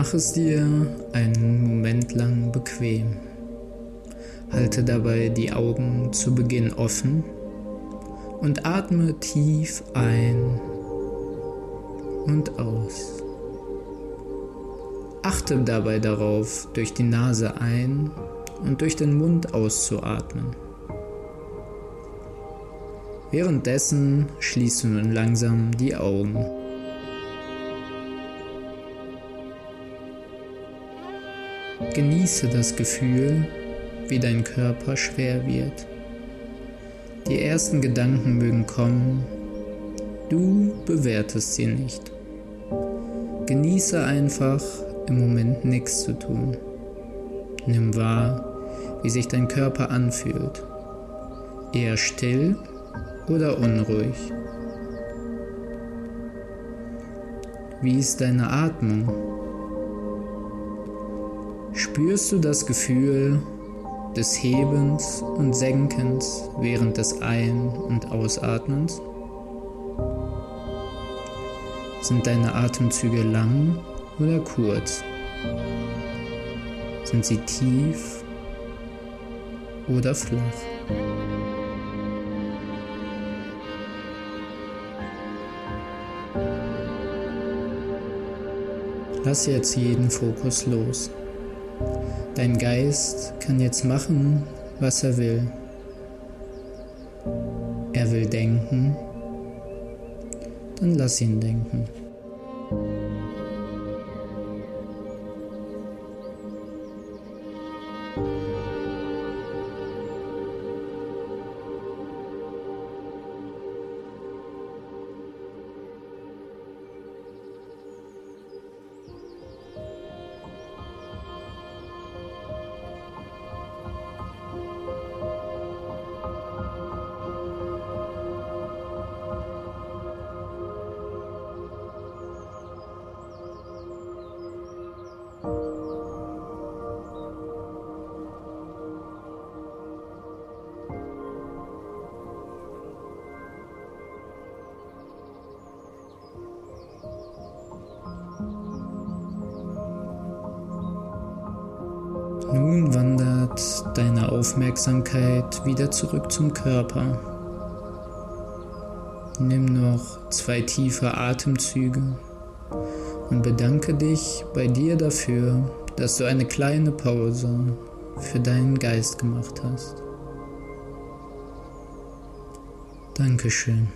Mach es dir einen Moment lang bequem. Halte dabei die Augen zu Beginn offen und atme tief ein und aus. Achte dabei darauf, durch die Nase ein und durch den Mund auszuatmen. Währenddessen schließt du nun langsam die Augen. Genieße das Gefühl, wie dein Körper schwer wird. Die ersten Gedanken mögen kommen, du bewertest sie nicht. Genieße einfach, im Moment nichts zu tun. Nimm wahr, wie sich dein Körper anfühlt. Eher still oder unruhig? Wie ist deine Atmung? Spürst du das Gefühl des Hebens und Senkens während des Ein- und Ausatmens? Sind deine Atemzüge lang oder kurz? Sind sie tief oder flach? Lass jetzt jeden Fokus los. Dein Geist kann jetzt machen, was er will. Er will denken, dann lass ihn denken. Nun wandert deine Aufmerksamkeit wieder zurück zum Körper. Nimm noch zwei tiefe Atemzüge und bedanke dich bei dir dafür, dass du eine kleine Pause für deinen Geist gemacht hast. Dankeschön.